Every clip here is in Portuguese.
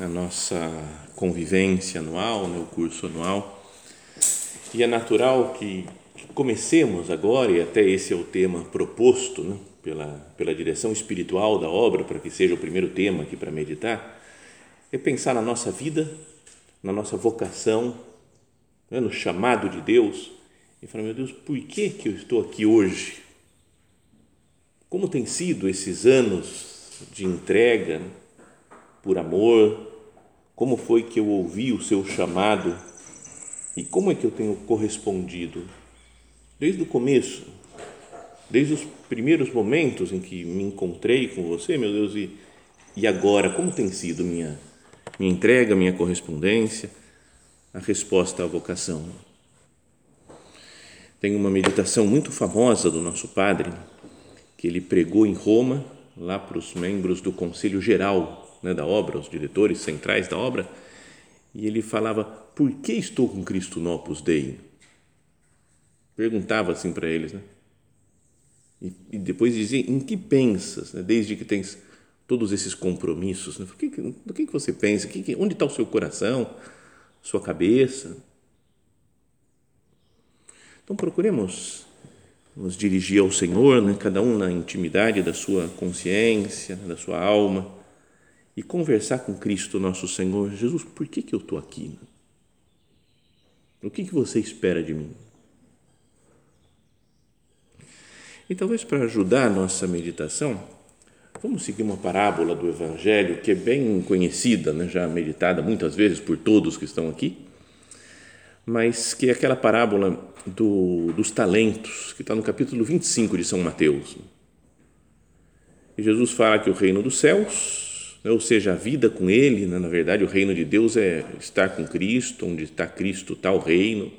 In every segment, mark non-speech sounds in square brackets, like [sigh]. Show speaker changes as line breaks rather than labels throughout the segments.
a nossa convivência anual, né, o curso anual. E é natural que, comecemos agora, e até esse é o tema proposto né, pela, pela direção espiritual da obra, para que seja o primeiro tema aqui para meditar, é pensar na nossa vida, na nossa vocação, né, no chamado de Deus, e falar, meu Deus, por que, que eu estou aqui hoje? Como tem sido esses anos de entrega né, por amor, como foi que eu ouvi o seu chamado? E como é que eu tenho correspondido? Desde o começo, desde os primeiros momentos em que me encontrei com você, meu Deus, e, e agora, como tem sido minha, minha entrega, minha correspondência, a resposta à vocação? Tem uma meditação muito famosa do nosso padre, que ele pregou em Roma, lá para os membros do Conselho Geral né, da obra, os diretores centrais da obra, e ele falava: Por que estou com Cristo no Opus Dei? Perguntava assim para eles, né? E, e, depois dizia: Em que pensas, né, desde que tens todos esses compromissos? Né? Que, do que, que você pensa? Que, onde está o seu coração, sua cabeça? Então procuremos nos dirigir ao Senhor, né, cada um na intimidade da sua consciência, da sua alma e conversar com Cristo, nosso Senhor, Jesus, por que, que eu estou aqui? O que, que você espera de mim? E talvez para ajudar a nossa meditação, vamos seguir uma parábola do Evangelho que é bem conhecida, né, já meditada muitas vezes por todos que estão aqui, mas que é aquela parábola do, dos talentos, que está no capítulo 25 de São Mateus. E Jesus fala que o reino dos céus né? Ou seja, a vida com Ele, né? na verdade, o reino de Deus é estar com Cristo, onde está Cristo, está o reino.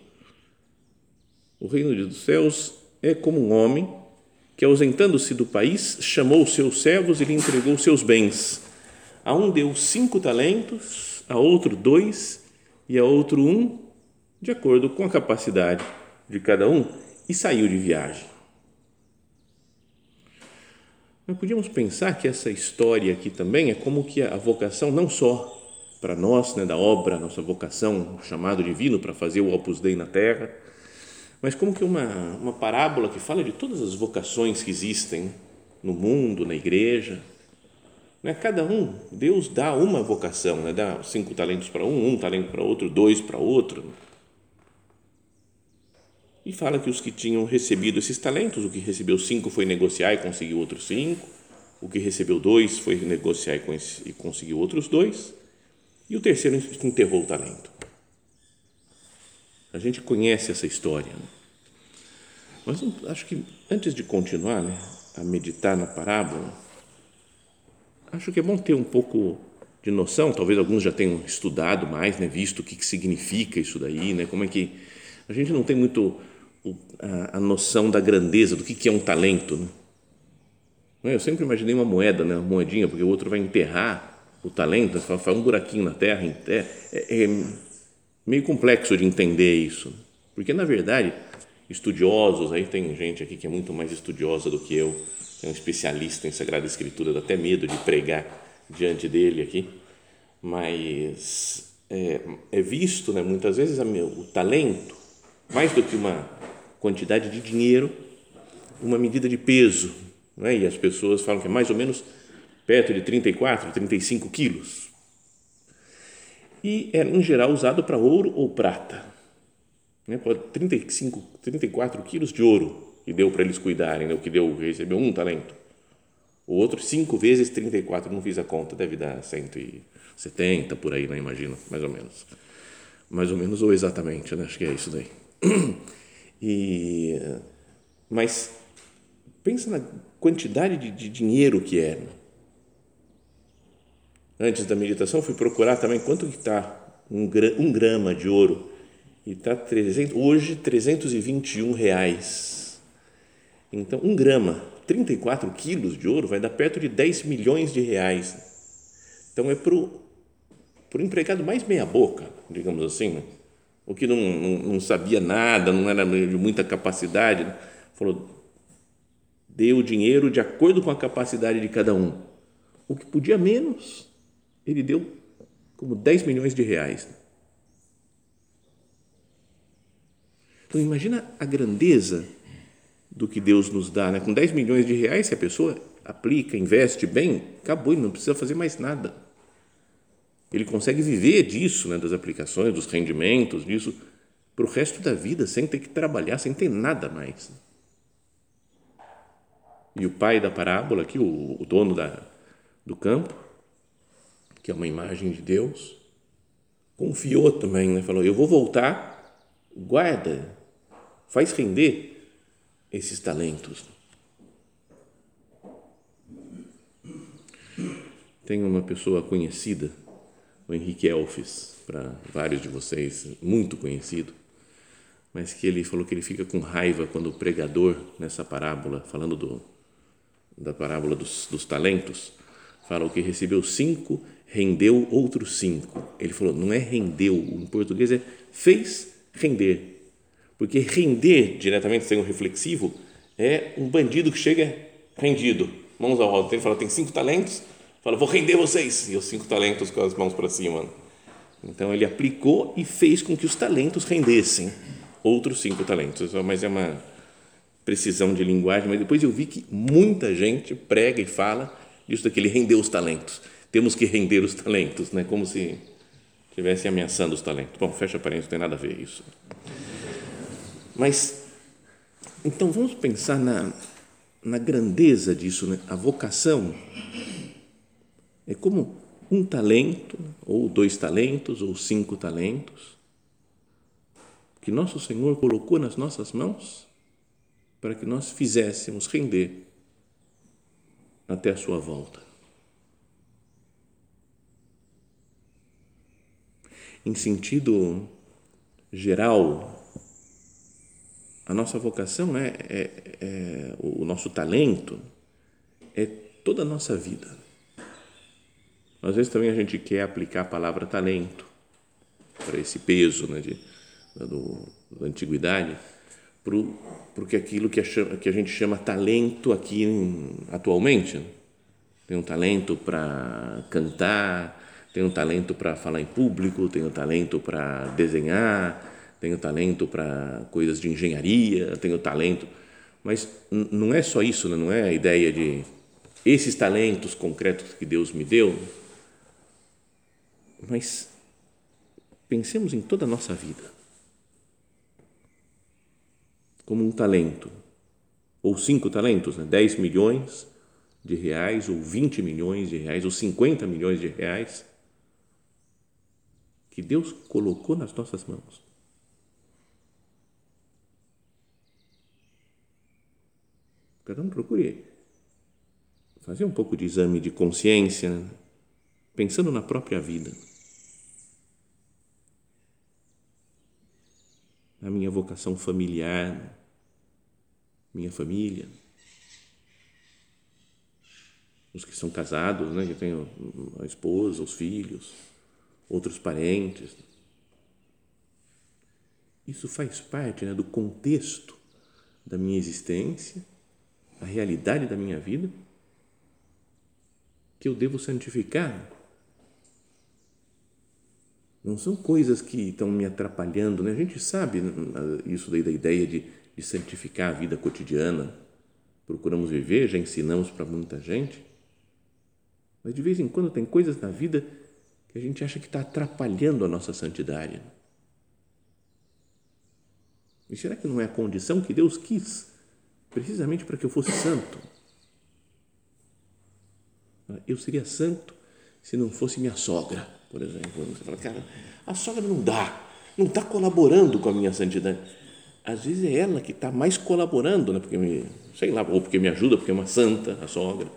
O reino dos céus é como um homem que, ausentando-se do país, chamou os seus servos e lhe entregou os seus bens. A um deu cinco talentos, a outro dois e a outro um, de acordo com a capacidade de cada um, e saiu de viagem. Nós podíamos pensar que essa história aqui também é como que a vocação, não só para nós, né, da obra, nossa vocação, chamado divino para fazer o Opus Dei na Terra, mas como que uma, uma parábola que fala de todas as vocações que existem no mundo, na igreja. Né? Cada um, Deus dá uma vocação, né? dá cinco talentos para um, um talento para outro, dois para outro. E fala que os que tinham recebido esses talentos, o que recebeu cinco foi negociar e conseguiu outros cinco, o que recebeu dois foi negociar e conseguiu outros dois, e o terceiro enterrou o talento. A gente conhece essa história. Né? Mas acho que antes de continuar né, a meditar na parábola, acho que é bom ter um pouco de noção, talvez alguns já tenham estudado mais, né, visto o que, que significa isso daí, né, como é que a gente não tem muito a, noção da grandeza, do que, que é um talento. Né? Eu sempre imaginei uma moeda, né? uma moedinha, porque o outro vai enterrar o talento, faz um buraquinho na terra, é, é, meio complexo de entender isso, porque na verdade estudiosos, aí tem gente aqui que é muito mais estudiosa do que eu, é um especialista em Sagrada Escritura, dá até medo de pregar diante dele aqui, mas é, é visto, né, muitas vezes, o talento, mais do que uma quantidade de dinheiro, uma medida de peso. Né? E as pessoas falam que é mais ou menos perto de 34, 35 quilos. e era em geral usado para ouro ou prata. Né? 35, 34 quilos de ouro que deu para eles cuidarem, né? o que deu, recebeu um talento. O outro, cinco vezes 34, não fiz a conta, deve dar 170 por aí, né? imagino, mais ou menos. Mais ou menos ou exatamente, né? acho que é isso daí. [clears throat] E, mas pensa na quantidade de, de dinheiro que é. Antes da meditação, fui procurar também quanto que está um, um grama de ouro. E está hoje 321 reais. Então, um grama, 34 quilos de ouro, vai dar perto de 10 milhões de reais. Então, é para o empregado mais meia-boca, digamos assim, né? O que não, não, não, sabia nada, não era de muita capacidade, né? falou: dê o dinheiro de acordo com a capacidade de cada um. O que podia menos, ele deu como 10 milhões de reais. Então, imagina a grandeza do que Deus nos dá. Né? Com 10 milhões de reais, se a pessoa aplica, investe bem, acabou, ele não precisa fazer mais nada. Ele consegue viver disso, né, das aplicações, dos rendimentos, disso, para o resto da vida, sem ter que trabalhar, sem ter nada mais. E o pai da parábola aqui, o, o dono da, do campo, que é uma imagem de Deus, confiou também, né? falou: Eu vou voltar, guarda, faz render esses talentos. Tem uma pessoa conhecida o Henrique Elfes, para vários de vocês, muito conhecido, mas que ele falou que ele fica com raiva quando o pregador, nessa parábola, falando do, da parábola dos, dos talentos, fala o que recebeu cinco, rendeu outros cinco. Ele falou, não é rendeu, em português é fez render. Porque render diretamente, um reflexivo, é um bandido que chega rendido, mãos ao alto. Ele fala, tem cinco talentos, Fala, vou render vocês. E os cinco talentos com as mãos para cima. Então ele aplicou e fez com que os talentos rendessem outros cinco talentos. Mas é uma precisão de linguagem. Mas depois eu vi que muita gente prega e fala isso daqui, ele rendeu os talentos. Temos que render os talentos, né? como se estivesse ameaçando os talentos. Bom, fecha parênteses, não tem nada a ver isso. Mas, então vamos pensar na, na grandeza disso, né? a vocação é como um talento, ou dois talentos, ou cinco talentos, que nosso Senhor colocou nas nossas mãos para que nós fizéssemos render até a sua volta. Em sentido geral, a nossa vocação é, é, é o nosso talento é toda a nossa vida às vezes também a gente quer aplicar a palavra talento para esse peso né, de, do, da antiguidade, porque aquilo que a, que a gente chama talento aqui atualmente. Né? Tem um talento para cantar, tem um talento para falar em público, tem um talento para desenhar, tem um talento para coisas de engenharia, tem um talento. Mas não é só isso, né? não é a ideia de esses talentos concretos que Deus me deu mas pensemos em toda a nossa vida como um talento, ou cinco talentos, né? 10 milhões de reais, ou 20 milhões de reais, ou 50 milhões de reais, que Deus colocou nas nossas mãos. Cada um procure fazer um pouco de exame de consciência, né? pensando na própria vida. A minha vocação familiar, minha família. Os que são casados, né, que têm a esposa, os filhos, outros parentes. Isso faz parte né, do contexto da minha existência, a realidade da minha vida, que eu devo santificar não são coisas que estão me atrapalhando, né? A gente sabe né, isso daí da ideia de, de santificar a vida cotidiana. Procuramos viver, já ensinamos para muita gente. Mas de vez em quando tem coisas na vida que a gente acha que está atrapalhando a nossa santidade. E será que não é a condição que Deus quis, precisamente para que eu fosse santo? Eu seria santo se não fosse minha sogra, por exemplo. Você fala, cara, a sogra não dá, não está colaborando com a minha santidade. Às vezes é ela que está mais colaborando, né? porque me, sei lá, ou porque me ajuda, porque é uma santa, a sogra,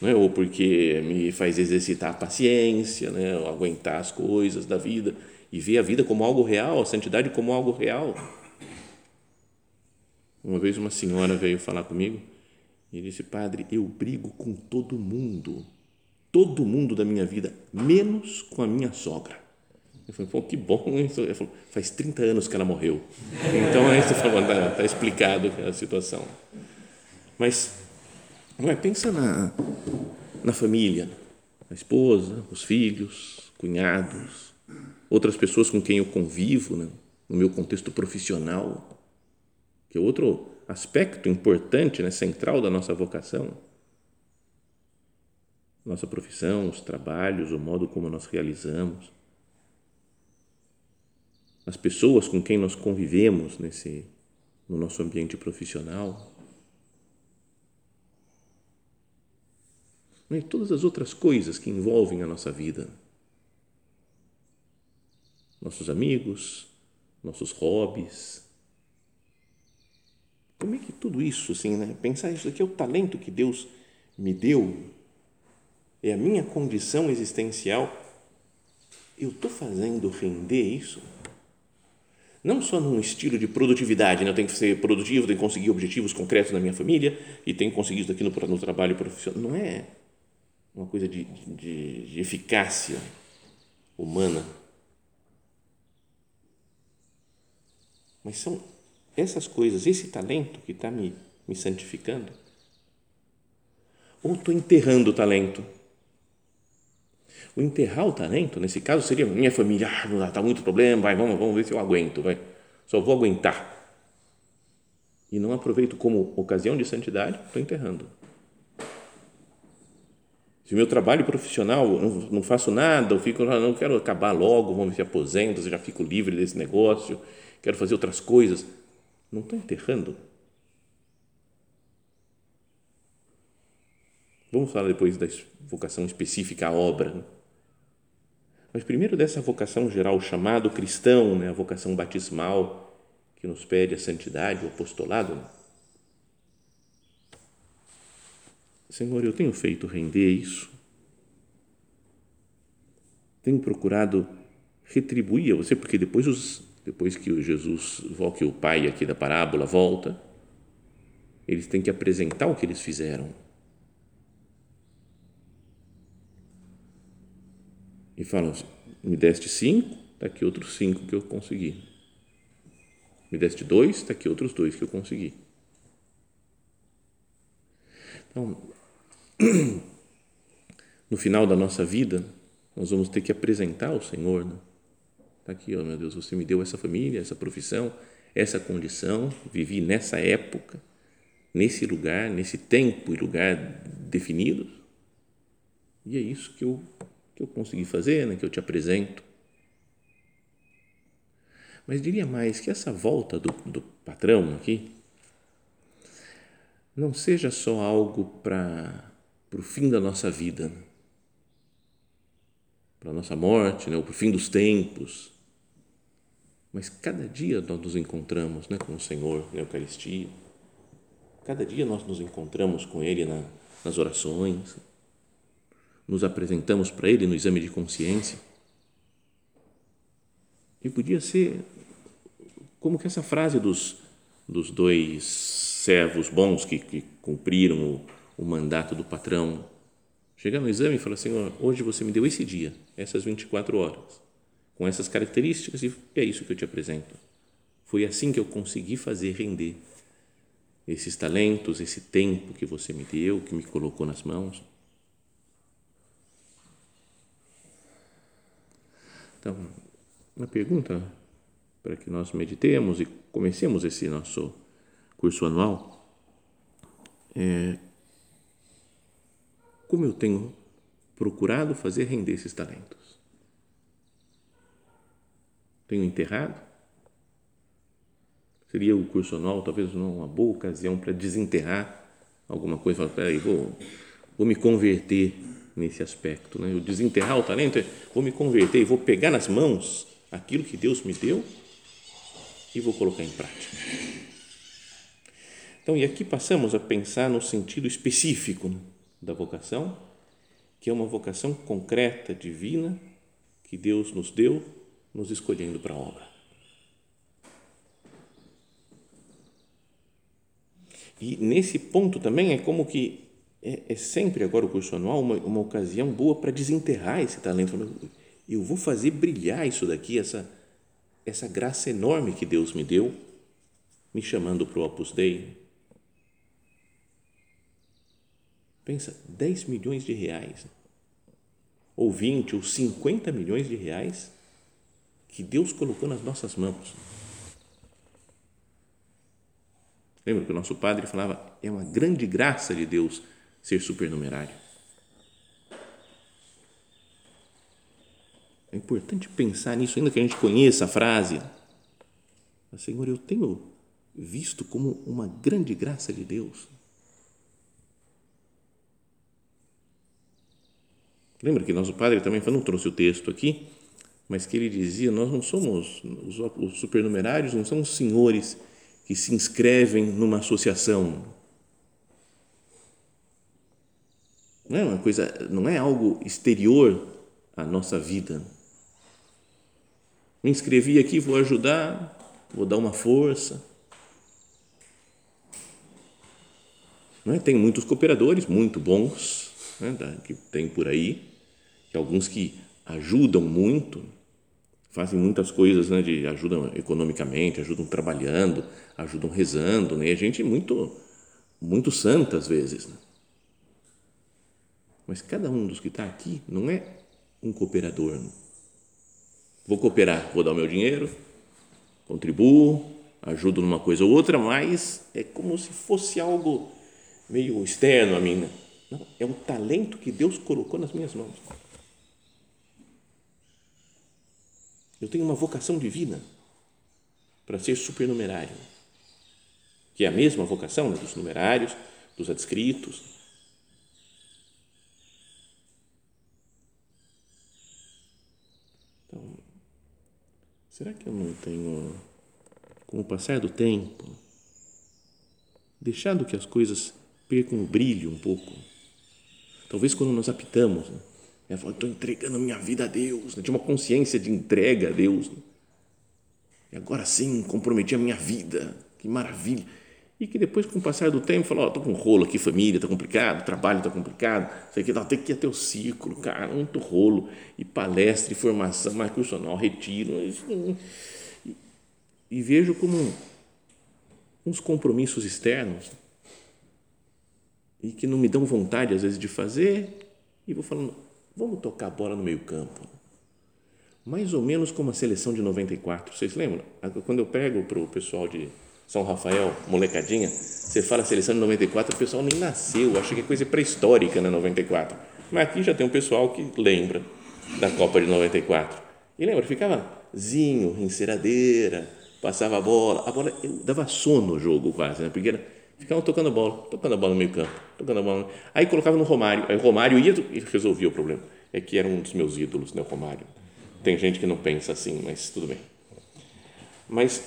né? ou porque me faz exercitar a paciência, né? Ou aguentar as coisas da vida e ver a vida como algo real, a santidade como algo real. Uma vez uma senhora veio falar comigo e disse, padre, eu brigo com todo mundo todo mundo da minha vida, menos com a minha sogra. Eu falei, pô, que bom isso. Ele falou, faz 30 anos que ela morreu. Então, aí você falou, está tá explicado a situação. Mas, não é, pensa na, na família, a esposa, os filhos, cunhados, outras pessoas com quem eu convivo, né, no meu contexto profissional, que é outro aspecto importante, né, central da nossa vocação nossa profissão, os trabalhos, o modo como nós realizamos, as pessoas com quem nós convivemos nesse no nosso ambiente profissional. E todas as outras coisas que envolvem a nossa vida. Nossos amigos, nossos hobbies. Como é que tudo isso, assim, né? pensar isso aqui é o talento que Deus me deu é a minha condição existencial, eu estou fazendo render isso? Não só num estilo de produtividade, né? eu tenho que ser produtivo, tenho que conseguir objetivos concretos na minha família e tenho que conseguir isso aqui no, no trabalho profissional. Não é uma coisa de, de, de eficácia humana. Mas são essas coisas, esse talento que está me, me santificando. Ou estou enterrando o talento o enterrar o talento, nesse caso, seria minha família, ah, não dá, tá muito problema, vai, vamos, vamos ver se eu aguento, vai. Só vou aguentar. E não aproveito como ocasião de santidade, estou enterrando. Se o meu trabalho profissional, não, não faço nada, eu fico, não quero acabar logo, vamos ver se aposento, já fico livre desse negócio, quero fazer outras coisas. Não estou enterrando. Vamos falar depois da vocação específica à obra. Mas primeiro dessa vocação geral, chamado cristão, né, a vocação batismal, que nos pede a santidade, o apostolado. Né? Senhor, eu tenho feito render isso. Tenho procurado retribuir a você, porque depois, os, depois que o Jesus, que o pai aqui da parábola volta, eles têm que apresentar o que eles fizeram e falam assim, me deste cinco, está aqui outros cinco que eu consegui. Me deste dois, está aqui outros dois que eu consegui. Então, [clears throat] no final da nossa vida, nós vamos ter que apresentar ao Senhor. Está né? aqui, oh, meu Deus, você me deu essa família, essa profissão, essa condição, vivi nessa época, nesse lugar, nesse tempo e lugar definidos. E é isso que eu que eu consegui fazer, né, que eu te apresento. Mas diria mais que essa volta do, do patrão aqui não seja só algo para o fim da nossa vida, né? para a nossa morte, né, ou para o fim dos tempos. Mas cada dia nós nos encontramos né, com o Senhor na Eucaristia. Cada dia nós nos encontramos com Ele na, nas orações nos apresentamos para Ele no exame de consciência. E podia ser como que essa frase dos, dos dois servos bons que, que cumpriram o, o mandato do patrão. Chegar no exame e falar, Senhor, hoje você me deu esse dia, essas 24 horas, com essas características e é isso que eu te apresento. Foi assim que eu consegui fazer render esses talentos, esse tempo que você me deu, que me colocou nas mãos. Então, uma pergunta para que nós meditemos e comecemos esse nosso curso anual é como eu tenho procurado fazer render esses talentos. Tenho enterrado? Seria o curso anual talvez uma boa ocasião para desenterrar alguma coisa? Falar, peraí, vou, vou me converter nesse aspecto. Né? Eu desenterrar o talento é vou me converter vou pegar nas mãos aquilo que Deus me deu e vou colocar em prática. Então, e aqui passamos a pensar no sentido específico né, da vocação, que é uma vocação concreta, divina, que Deus nos deu, nos escolhendo para a obra. E nesse ponto também é como que é, é sempre agora o curso anual uma, uma ocasião boa para desenterrar esse talento. Eu vou fazer brilhar isso daqui, essa, essa graça enorme que Deus me deu, me chamando para o Opus Dei. Pensa, 10 milhões de reais, ou 20, ou 50 milhões de reais que Deus colocou nas nossas mãos. Lembra que o nosso padre falava, é uma grande graça de Deus ser supernumerário. É importante pensar nisso, ainda que a gente conheça a frase. Mas, Senhor, eu tenho visto como uma grande graça de Deus. Lembra que nosso padre também não trouxe o texto aqui, mas que ele dizia: nós não somos, os supernumerários não são os senhores que se inscrevem numa associação Não é uma coisa, não é algo exterior à nossa vida. Me inscrevi aqui, vou ajudar, vou dar uma força. É? Tem muitos cooperadores muito bons né, que tem por aí, que alguns que ajudam muito, fazem muitas coisas, né, de ajudam economicamente, ajudam trabalhando, ajudam rezando, né? A gente muito muito santa às vezes. Né? Mas cada um dos que está aqui não é um cooperador. Vou cooperar, vou dar o meu dinheiro, contribuo, ajudo numa coisa ou outra, mas é como se fosse algo meio externo a mim. Né? Não, é um talento que Deus colocou nas minhas mãos. Eu tenho uma vocação divina para ser supernumerário, que é a mesma vocação né, dos numerários, dos adscritos, Será que eu não tenho, com o passar do tempo, deixado que as coisas percam o brilho um pouco? Talvez quando nós apitamos, né? Eu falo, estou entregando minha vida a Deus, né? tinha uma consciência de entrega a Deus. Né? E agora sim, comprometi a minha vida, que maravilha e que depois, com o passar do tempo, falou, estou oh, com um rolo aqui, família, está complicado, trabalho está complicado, sei que tem que ir até o círculo, cara, muito rolo, e palestra, e formação, mais cursional, retiro, e, e vejo como uns compromissos externos e que não me dão vontade, às vezes, de fazer, e vou falando, vamos tocar a bola no meio campo. Mais ou menos como a seleção de 94, vocês lembram? Quando eu pego para o pessoal de são Rafael, molecadinha, você fala seleção de 94, o pessoal nem nasceu, acha que é coisa pré-histórica na né, 94. Mas aqui já tem um pessoal que lembra da Copa de 94. E lembra, ficava zinho, enceradeira, passava a bola, a bola dava sono no jogo quase, né? Porque era, ficavam tocando a bola, tocando a bola no meio campo, tocando a bola. Aí colocava no Romário, aí o Romário ia e resolvia o problema. É que era um dos meus ídolos, né, o Romário. Tem gente que não pensa assim, mas tudo bem. Mas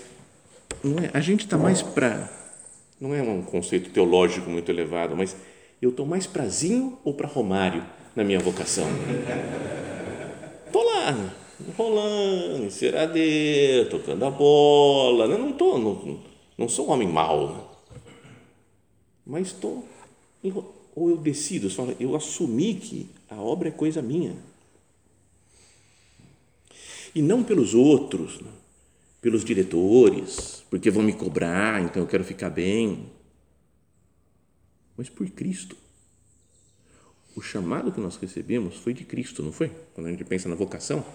não é, a gente está mais para, não é um conceito teológico muito elevado, mas eu estou mais para Zinho ou para Romário na minha vocação? Estou lá, rolando, enceradeiro, tocando a bola, né? não estou, não, não sou um homem mau, né? mas estou, ou eu decido, eu assumi que a obra é coisa minha, e não pelos outros, né? Pelos diretores, porque vão me cobrar, então eu quero ficar bem. Mas por Cristo. O chamado que nós recebemos foi de Cristo, não foi? Quando a gente pensa na vocação,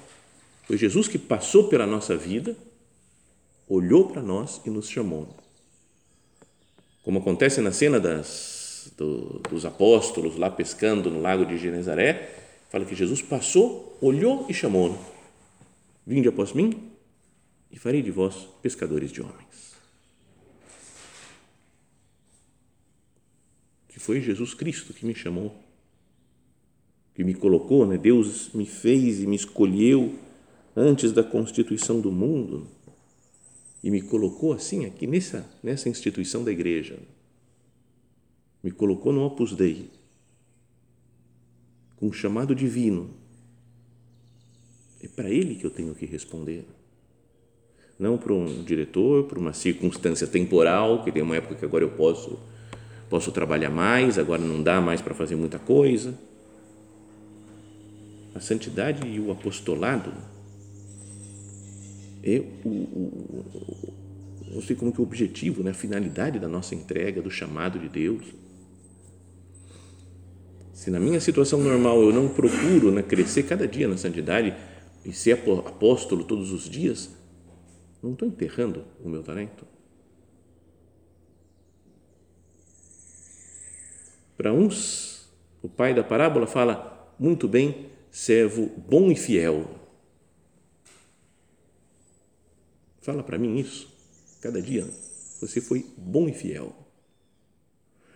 foi Jesus que passou pela nossa vida, olhou para nós e nos chamou. Como acontece na cena das, do, dos apóstolos lá pescando no lago de Genezaré, fala que Jesus passou, olhou e chamou. Vinde após mim, e farei de vós pescadores de homens. Que foi Jesus Cristo que me chamou, que me colocou, né? Deus me fez e me escolheu antes da constituição do mundo e me colocou assim aqui nessa nessa instituição da igreja. Me colocou no Opus Dei com um chamado divino. É para ele que eu tenho que responder não para um diretor, para uma circunstância temporal, que tem uma época que agora eu posso posso trabalhar mais, agora não dá mais para fazer muita coisa. A santidade e o apostolado é o, o, o não sei como que é o objetivo, né? a finalidade da nossa entrega, do chamado de Deus. Se na minha situação normal eu não procuro né, crescer cada dia na santidade e ser apóstolo todos os dias, não estou enterrando o meu talento? Para uns, o pai da parábola fala muito bem, servo bom e fiel. Fala para mim isso, cada dia. Você foi bom e fiel.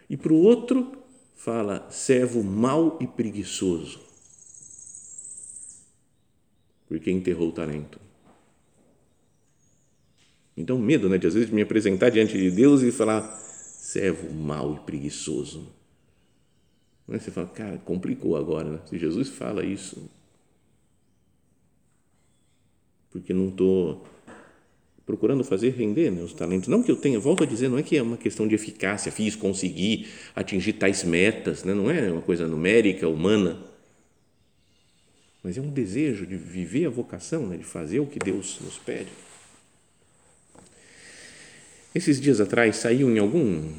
E para o outro, fala servo mau e preguiçoso. Porque enterrou o talento. Então, medo, né, de às vezes me apresentar diante de Deus e falar, servo mau e preguiçoso. Aí você fala, cara, complicou agora, né? Se Jesus fala isso, porque não estou procurando fazer render né, os talentos. Não que eu tenha, volto a dizer, não é que é uma questão de eficácia, fiz, consegui atingir tais metas, né? não é uma coisa numérica, humana, mas é um desejo de viver a vocação, né? de fazer o que Deus nos pede. Esses dias atrás saiu em algum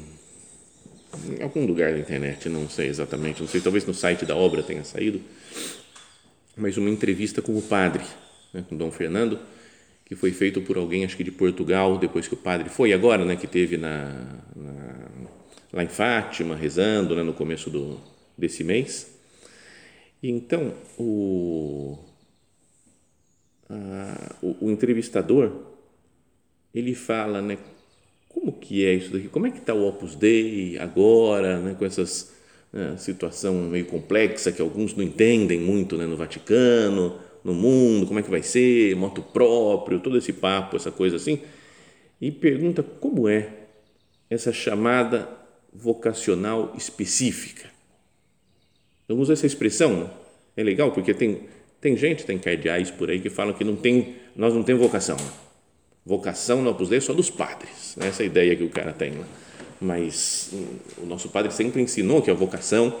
em algum lugar da internet, não sei exatamente, não sei, talvez no site da obra tenha saído, mas uma entrevista com o padre, né, com Dom Fernando, que foi feito por alguém, acho que de Portugal, depois que o padre foi agora, né, que teve na, na lá em Fátima, rezando, né, no começo do, desse mês. E então o, a, o, o entrevistador ele fala, né, que é isso daqui? Como é que está o Opus Dei agora, né, com essa né, situação meio complexa que alguns não entendem muito né, no Vaticano, no mundo, como é que vai ser, moto próprio, todo esse papo, essa coisa assim, e pergunta como é essa chamada vocacional específica. Eu uso essa expressão, é legal porque tem tem gente, tem cardeais por aí que falam que não tem, nós não temos vocação. Vocação no Opus Dei só dos padres, né? essa é ideia que o cara tem. Né? Mas hum, o nosso padre sempre ensinou que a vocação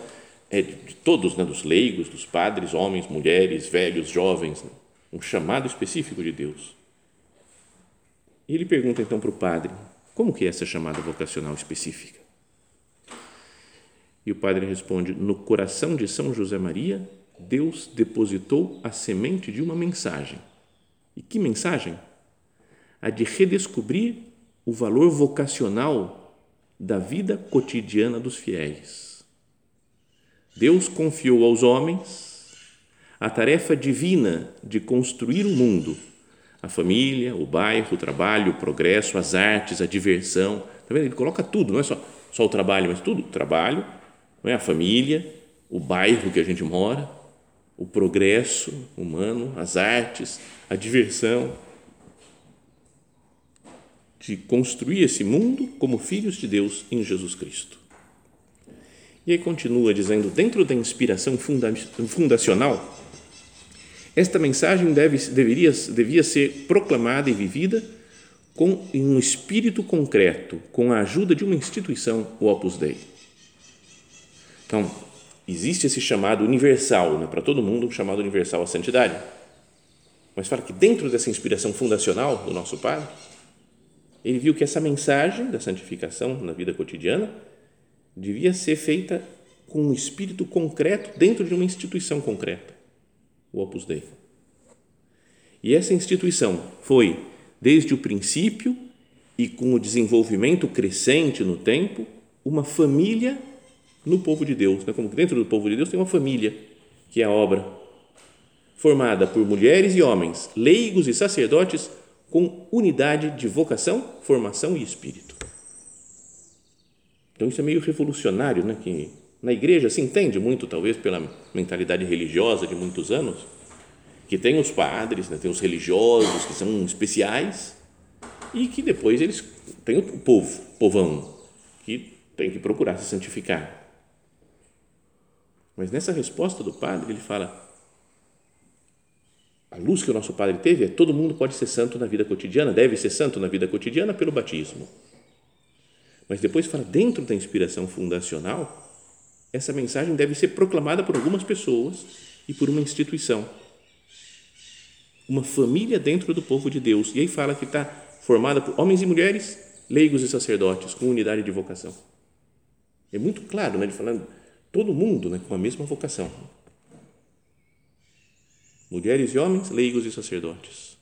é de todos, né? dos leigos, dos padres, homens, mulheres, velhos, jovens, né? um chamado específico de Deus. E ele pergunta então para o padre, como que é essa chamada vocacional específica? E o padre responde, no coração de São José Maria, Deus depositou a semente de uma mensagem. E que mensagem? A de redescobrir o valor vocacional da vida cotidiana dos fiéis. Deus confiou aos homens a tarefa divina de construir o mundo, a família, o bairro, o trabalho, o progresso, as artes, a diversão. Tá vendo? Ele coloca tudo, não é só, só o trabalho, mas tudo: o trabalho, não é? a família, o bairro que a gente mora, o progresso humano, as artes, a diversão de construir esse mundo como filhos de Deus em Jesus Cristo. E aí continua dizendo, dentro da inspiração funda fundacional, esta mensagem deve, deveria, devia ser proclamada e vivida com em um espírito concreto, com a ajuda de uma instituição, o Opus Dei. Então, existe esse chamado universal, né, para todo mundo, chamado universal à santidade. Mas fala que dentro dessa inspiração fundacional do nosso Pai, ele viu que essa mensagem da santificação na vida cotidiana devia ser feita com um espírito concreto dentro de uma instituição concreta, o Opus Dei. E essa instituição foi, desde o princípio e com o desenvolvimento crescente no tempo, uma família no povo de Deus. Né? Como dentro do povo de Deus tem uma família, que é a obra, formada por mulheres e homens, leigos e sacerdotes com unidade de vocação, formação e espírito. Então isso é meio revolucionário, né? Que na igreja se entende muito, talvez pela mentalidade religiosa de muitos anos, que tem os padres, né? tem os religiosos que são especiais e que depois eles têm o povo, povão, que tem que procurar se santificar. Mas nessa resposta do padre, ele fala: a luz que o nosso padre teve é todo mundo pode ser santo na vida cotidiana, deve ser santo na vida cotidiana pelo batismo. Mas depois fala, dentro da inspiração fundacional, essa mensagem deve ser proclamada por algumas pessoas e por uma instituição. Uma família dentro do povo de Deus. E aí fala que está formada por homens e mulheres, leigos e sacerdotes, com unidade de vocação. É muito claro, né, de falando todo mundo né, com a mesma vocação mulheres e homens, leigos e sacerdotes,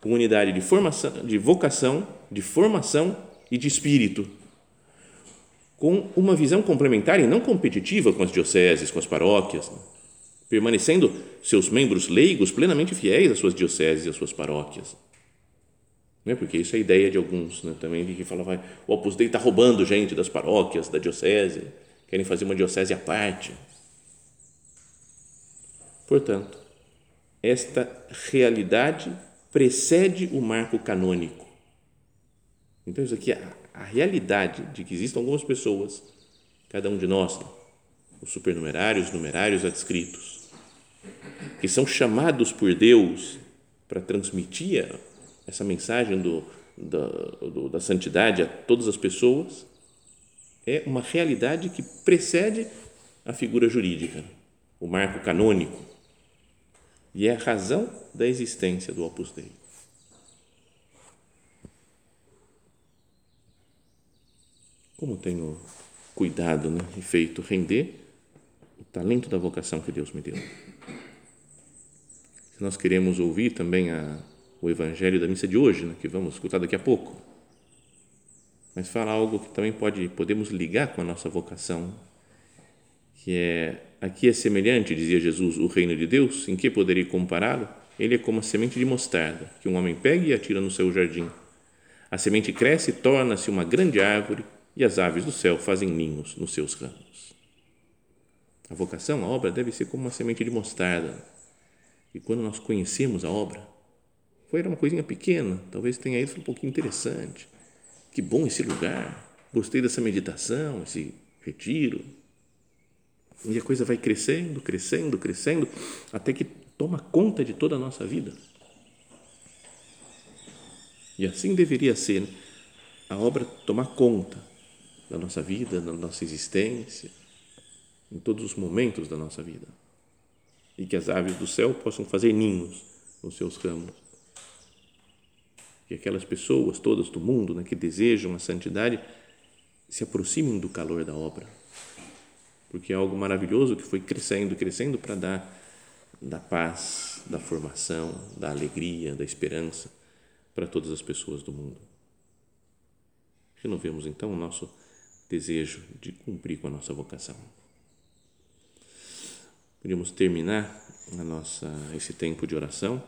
com unidade de formação, de vocação, de formação e de espírito, com uma visão complementar e não competitiva com as dioceses, com as paróquias, né? permanecendo seus membros leigos plenamente fiéis às suas dioceses e às suas paróquias. Não é porque isso é a ideia de alguns, né? também que falam, o Opus Dei está roubando gente das paróquias, da diocese, querem fazer uma diocese à parte. Portanto, esta realidade precede o marco canônico. Então, isso aqui é a realidade de que existem algumas pessoas, cada um de nós, os supernumerários, numerários adscritos, que são chamados por Deus para transmitir essa mensagem do, da, do, da santidade a todas as pessoas, é uma realidade que precede a figura jurídica, o marco canônico e é a razão da existência do Opus Dei. Como tenho cuidado né, e feito render o talento da vocação que Deus me deu. Se nós queremos ouvir também a, o Evangelho da missa de hoje, né, que vamos escutar daqui a pouco, mas fala algo que também pode podemos ligar com a nossa vocação, que é Aqui é semelhante, dizia Jesus, o reino de Deus, em que poderia compará-lo? Ele é como a semente de mostarda, que um homem pega e atira no seu jardim. A semente cresce e torna-se uma grande árvore, e as aves do céu fazem ninhos nos seus ramos. A vocação, a obra, deve ser como uma semente de mostarda. E quando nós conhecemos a obra, foi uma coisinha pequena, talvez tenha ido um pouquinho interessante. Que bom esse lugar, gostei dessa meditação, esse retiro, e a coisa vai crescendo, crescendo, crescendo, até que toma conta de toda a nossa vida. E assim deveria ser né? a obra tomar conta da nossa vida, da nossa existência, em todos os momentos da nossa vida. E que as aves do céu possam fazer ninhos nos seus ramos. Que aquelas pessoas todas do mundo né, que desejam a santidade se aproximem do calor da obra porque é algo maravilhoso que foi crescendo, crescendo para dar da paz, da formação, da alegria, da esperança para todas as pessoas do mundo. Renovemos então o nosso desejo de cumprir com a nossa vocação. Podemos terminar a nossa esse tempo de oração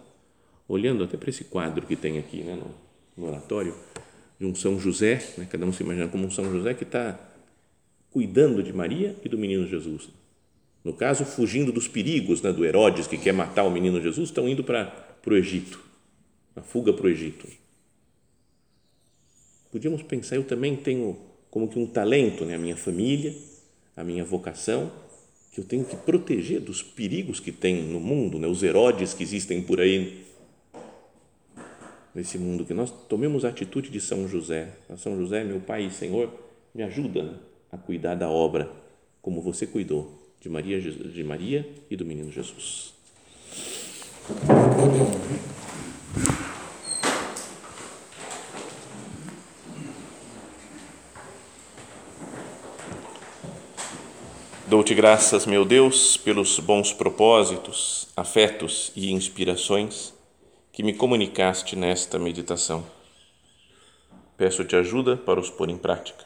olhando até para esse quadro que tem aqui, né, no, no oratório de um São José, né, cada um se imagina como um São José que está cuidando de Maria e do menino Jesus. No caso, fugindo dos perigos né, do Herodes, que quer matar o menino Jesus, estão indo para, o Egito, a fuga para o Egito. Podíamos pensar, eu também tenho como que um talento, né, a minha família, a minha vocação, que eu tenho que proteger dos perigos que tem no mundo, né, os Herodes que existem por aí nesse mundo, que nós tomemos a atitude de São José. São José, meu Pai e Senhor, me ajuda né? A cuidar da obra como você cuidou de Maria, de Maria e do menino Jesus. Dou-te graças, meu Deus, pelos bons propósitos, afetos e inspirações que me comunicaste nesta meditação. Peço-te ajuda para os pôr em prática